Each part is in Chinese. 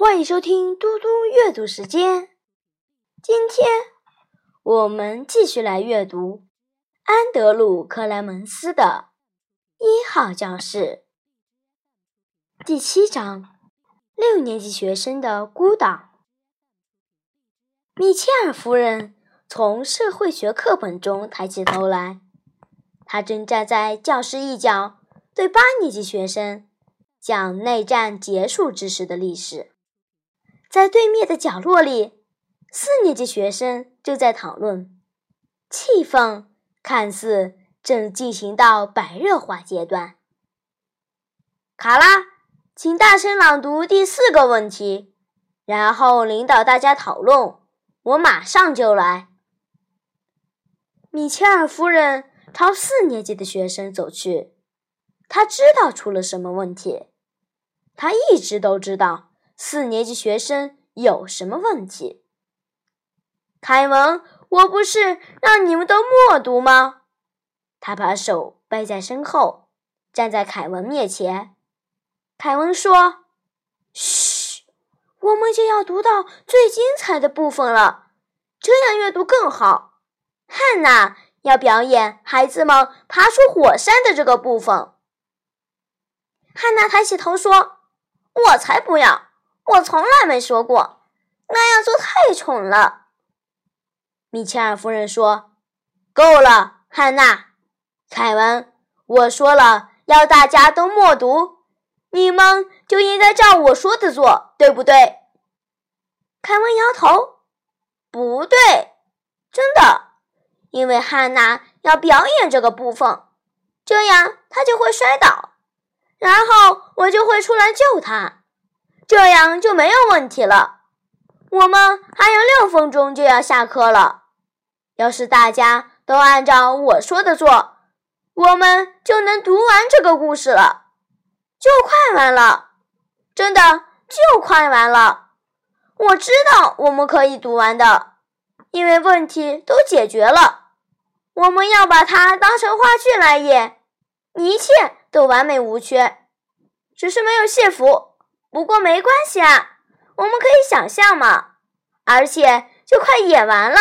欢迎收听嘟嘟阅读时间。今天我们继续来阅读安德鲁·克莱门斯的《一号教室》第七章：六年级学生的孤岛。米切尔夫人从社会学课本中抬起头来，她正站在教室一角，对八年级学生讲内战结束之时的历史。在对面的角落里，四年级学生正在讨论，气氛看似正进行到白热化阶段。卡拉，请大声朗读第四个问题，然后领导大家讨论。我马上就来。米切尔夫人朝四年级的学生走去，她知道出了什么问题，她一直都知道。四年级学生有什么问题？凯文，我不是让你们都默读吗？他把手背在身后，站在凯文面前。凯文说：“嘘，我们就要读到最精彩的部分了，这样阅读更好。”汉娜要表演孩子们爬出火山的这个部分。汉娜抬起头说：“我才不要。”我从来没说过，那样做太蠢了。米切尔夫人说：“够了，汉娜，凯文，我说了要大家都默读，你们就应该照我说的做，对不对？”凯文摇头：“不对，真的，因为汉娜要表演这个部分，这样她就会摔倒，然后我就会出来救她。”这样就没有问题了。我们还有六分钟就要下课了。要是大家都按照我说的做，我们就能读完这个故事了，就快完了。真的就快完了。我知道我们可以读完的，因为问题都解决了。我们要把它当成话剧来演，一切都完美无缺，只是没有谢服。不过没关系啊，我们可以想象嘛，而且就快演完了。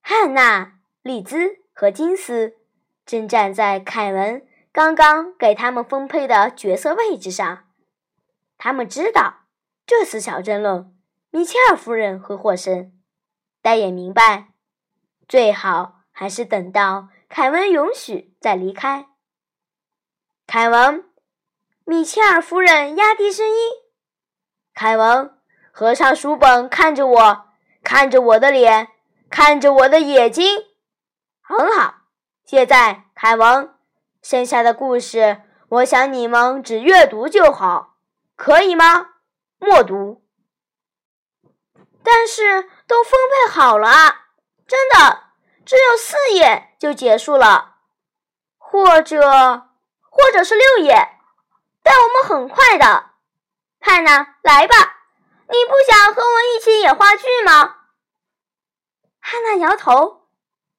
汉娜、丽兹和金斯正站在凯文刚刚给他们分配的角色位置上，他们知道这次小争论，米切尔夫人会获胜，但也明白最好还是等到凯文允许再离开。凯文。米切尔夫人压低声音：“凯文，合上书本，看着我，看着我的脸，看着我的眼睛，很好。现在，凯文，剩下的故事，我想你们只阅读就好，可以吗？默读。但是都分配好了啊，真的，只有四页就结束了，或者，或者是六页。”但我们很快的，汉娜，来吧！你不想和我一起演话剧吗？汉娜摇头，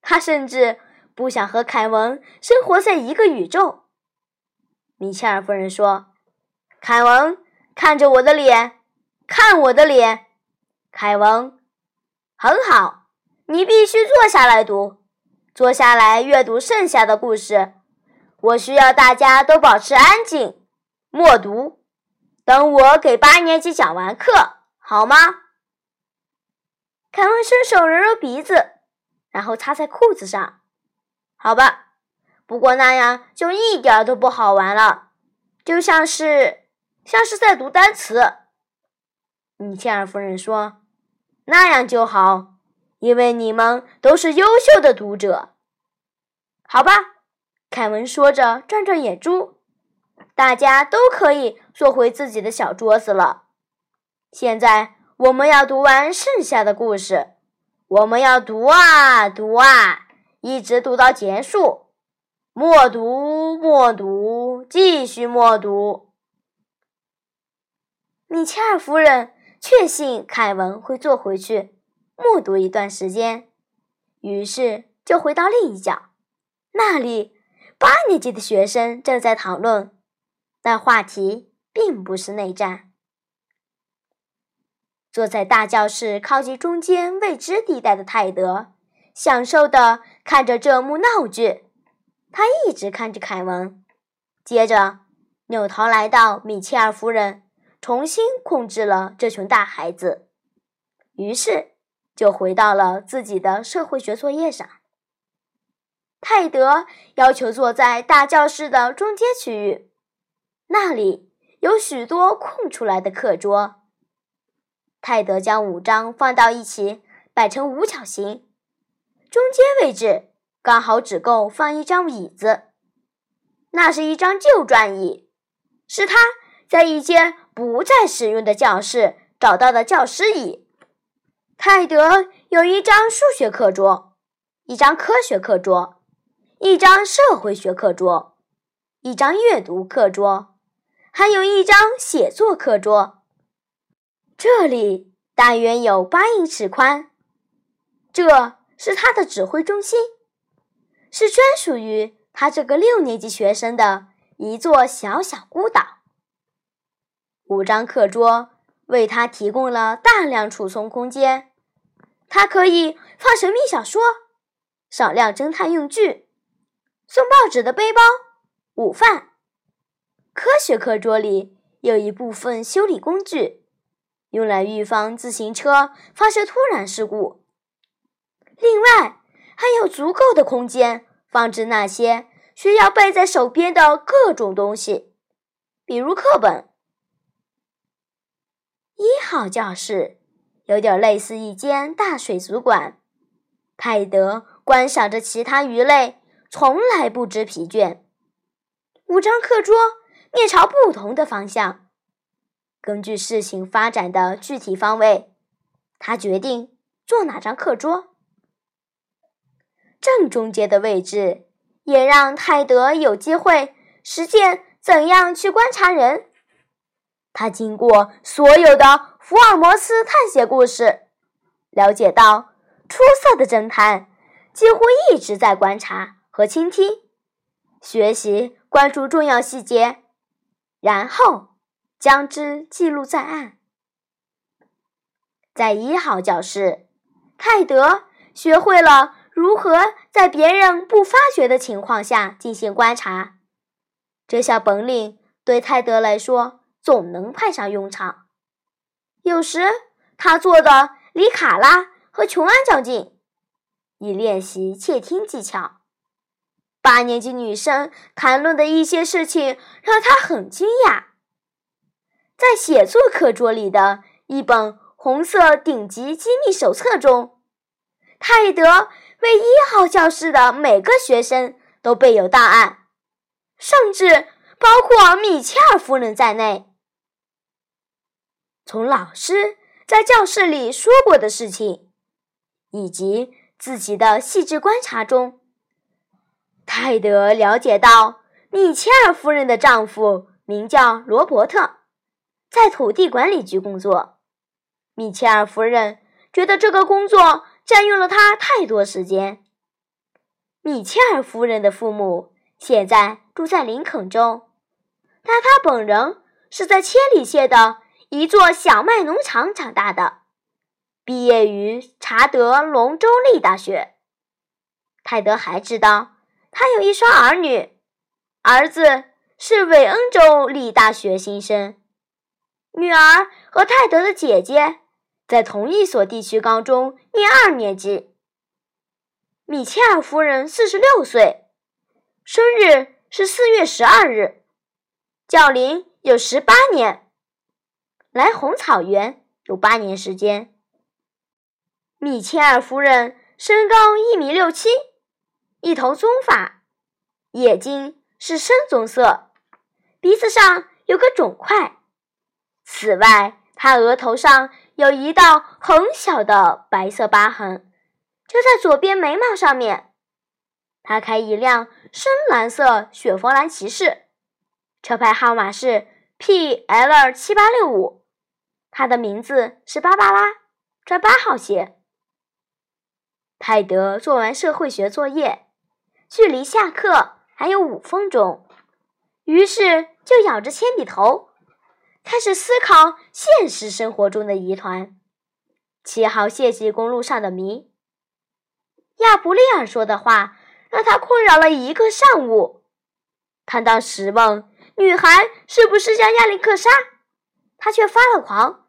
她甚至不想和凯文生活在一个宇宙。米切尔夫人说：“凯文，看着我的脸，看我的脸。凯文，很好，你必须坐下来读，坐下来阅读剩下的故事。我需要大家都保持安静。”默读，等我给八年级讲完课，好吗？凯文伸手揉揉鼻子，然后擦在裤子上。好吧，不过那样就一点都不好玩了，就像是像是在读单词。米切尔夫人说：“那样就好，因为你们都是优秀的读者。”好吧，凯文说着，转转眼珠。大家都可以坐回自己的小桌子了。现在我们要读完剩下的故事。我们要读啊读啊，一直读到结束。默读，默读，继续默读。米切尔夫人确信凯文会坐回去默读一段时间，于是就回到另一角。那里，八年级的学生正在讨论。但话题并不是内战。坐在大教室靠近中间未知地带的泰德，享受的看着这幕闹剧。他一直看着凯文，接着扭头来到米切尔夫人，重新控制了这群大孩子。于是就回到了自己的社会学作业上。泰德要求坐在大教室的中间区域，那里有许多空出来的课桌。泰德将五张放到一起，摆成五角形，中间位置刚好只够放一张椅子。那是一张旧转椅，是他在一间不再使用的教室找到的教师椅。泰德有一张数学课桌，一张科学课桌，一张社会学课桌，一张阅读课桌，还有一张写作课桌。这里大约有八英尺宽，这是他的指挥中心，是专属于他这个六年级学生的一座小小孤岛。五张课桌为他提供了大量储存空间，他可以放神秘小说、少量侦探用具、送报纸的背包、午饭。科学课桌里有一部分修理工具。用来预防自行车发生突然事故。另外，还有足够的空间放置那些需要背在手边的各种东西，比如课本。一号教室有点类似一间大水族馆。泰德观赏着其他鱼类，从来不知疲倦。五张课桌面朝不同的方向。根据事情发展的具体方位，他决定坐哪张课桌。正中间的位置也让泰德有机会实践怎样去观察人。他经过所有的福尔摩斯探险故事，了解到出色的侦探几乎一直在观察和倾听，学习关注重要细节，然后。将之记录在案。在一号教室，泰德学会了如何在别人不发觉的情况下进行观察。这项本领对泰德来说总能派上用场。有时，他坐的离卡拉和琼安较近，以练习窃听技巧。八年级女生谈论的一些事情让他很惊讶。在写作课桌里的一本红色顶级机密手册中，泰德为一号教室的每个学生都备有档案，甚至包括米切尔夫人在内。从老师在教室里说过的事情，以及自己的细致观察中，泰德了解到米切尔夫人的丈夫名叫罗伯特。在土地管理局工作，米切尔夫人觉得这个工作占用了她太多时间。米切尔夫人的父母现在住在林肯州，但他本人是在千里县的一座小麦农场长大的，毕业于查德隆州立大学。泰德还知道他有一双儿女，儿子是韦恩州立大学新生。女儿和泰德的姐姐在同一所地区高中念二年级。米切尔夫人四十六岁，生日是四月十二日，教龄有十八年，来红草原有八年时间。米切尔夫人身高一米六七，一头棕发，眼睛是深棕色，鼻子上有个肿块。此外，他额头上有一道很小的白色疤痕，就在左边眉毛上面。他开一辆深蓝色雪佛兰骑士，车牌号码是 P L 七八六五。他的名字是芭芭拉，穿八号鞋。泰德做完社会学作业，距离下课还有五分钟，于是就咬着铅笔头。开始思考现实生活中的疑团。七号线际公路上的谜。亚布利尔说的话让他困扰了一个上午。他当时问女孩是不是叫亚历克莎，他却发了狂，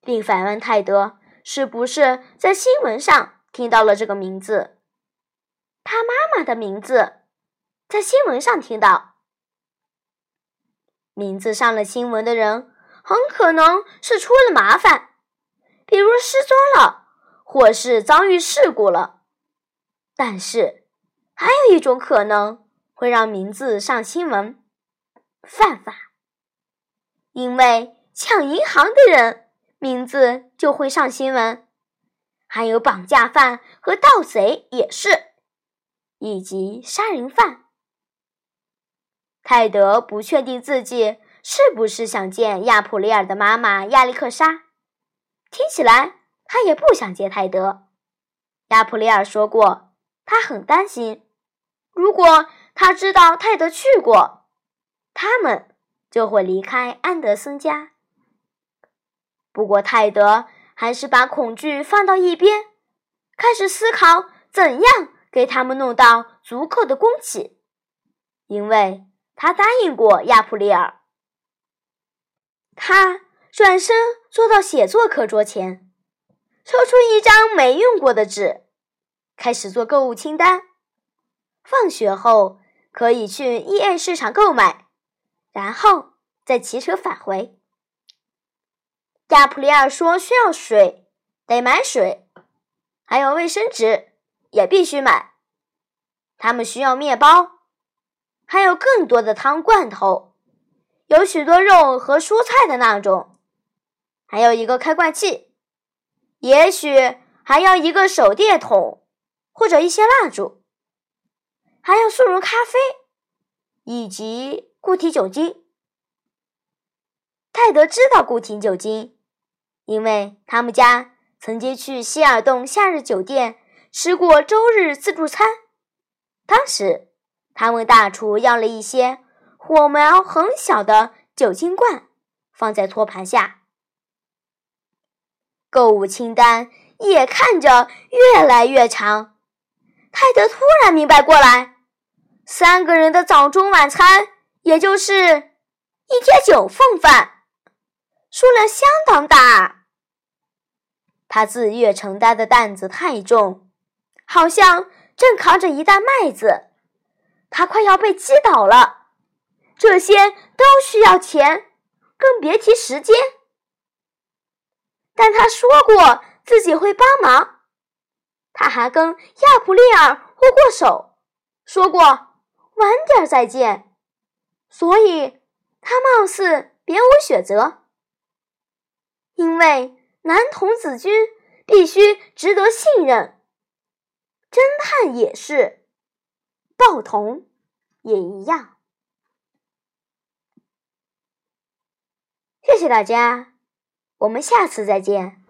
并反问泰德是不是在新闻上听到了这个名字。他妈妈的名字在新闻上听到。名字上了新闻的人很可能是出了麻烦，比如失踪了，或是遭遇事故了。但是，还有一种可能会让名字上新闻：犯法。因为抢银行的人名字就会上新闻，还有绑架犯和盗贼也是，以及杀人犯。泰德不确定自己是不是想见亚普利尔的妈妈亚历克莎。听起来他也不想见泰德。亚普利尔说过，他很担心，如果他知道泰德去过，他们就会离开安德森家。不过泰德还是把恐惧放到一边，开始思考怎样给他们弄到足够的供给，因为。他答应过亚普里尔。他转身坐到写作课桌前，抽出一张没用过的纸，开始做购物清单。放学后可以去 E.A 市场购买，然后再骑车返回。亚普里尔说需要水，得买水，还有卫生纸也必须买。他们需要面包。还有更多的汤罐头，有许多肉和蔬菜的那种，还有一个开罐器，也许还要一个手电筒或者一些蜡烛，还有速溶咖啡以及固体酒精。泰德知道固体酒精，因为他们家曾经去希尔顿夏日酒店吃过周日自助餐，当时。他问大厨要了一些火苗很小的酒精罐，放在托盘下。购物清单也看着越来越长。泰德突然明白过来，三个人的早中晚餐，也就是一天九份饭，数量相当大。他自愿承担的担子太重，好像正扛着一袋麦子。他快要被击倒了，这些都需要钱，更别提时间。但他说过自己会帮忙，他还跟亚普利尔握过手，说过晚点再见，所以他貌似别无选择。因为男童子军必须值得信任，侦探也是。报童也一样。谢谢大家，我们下次再见。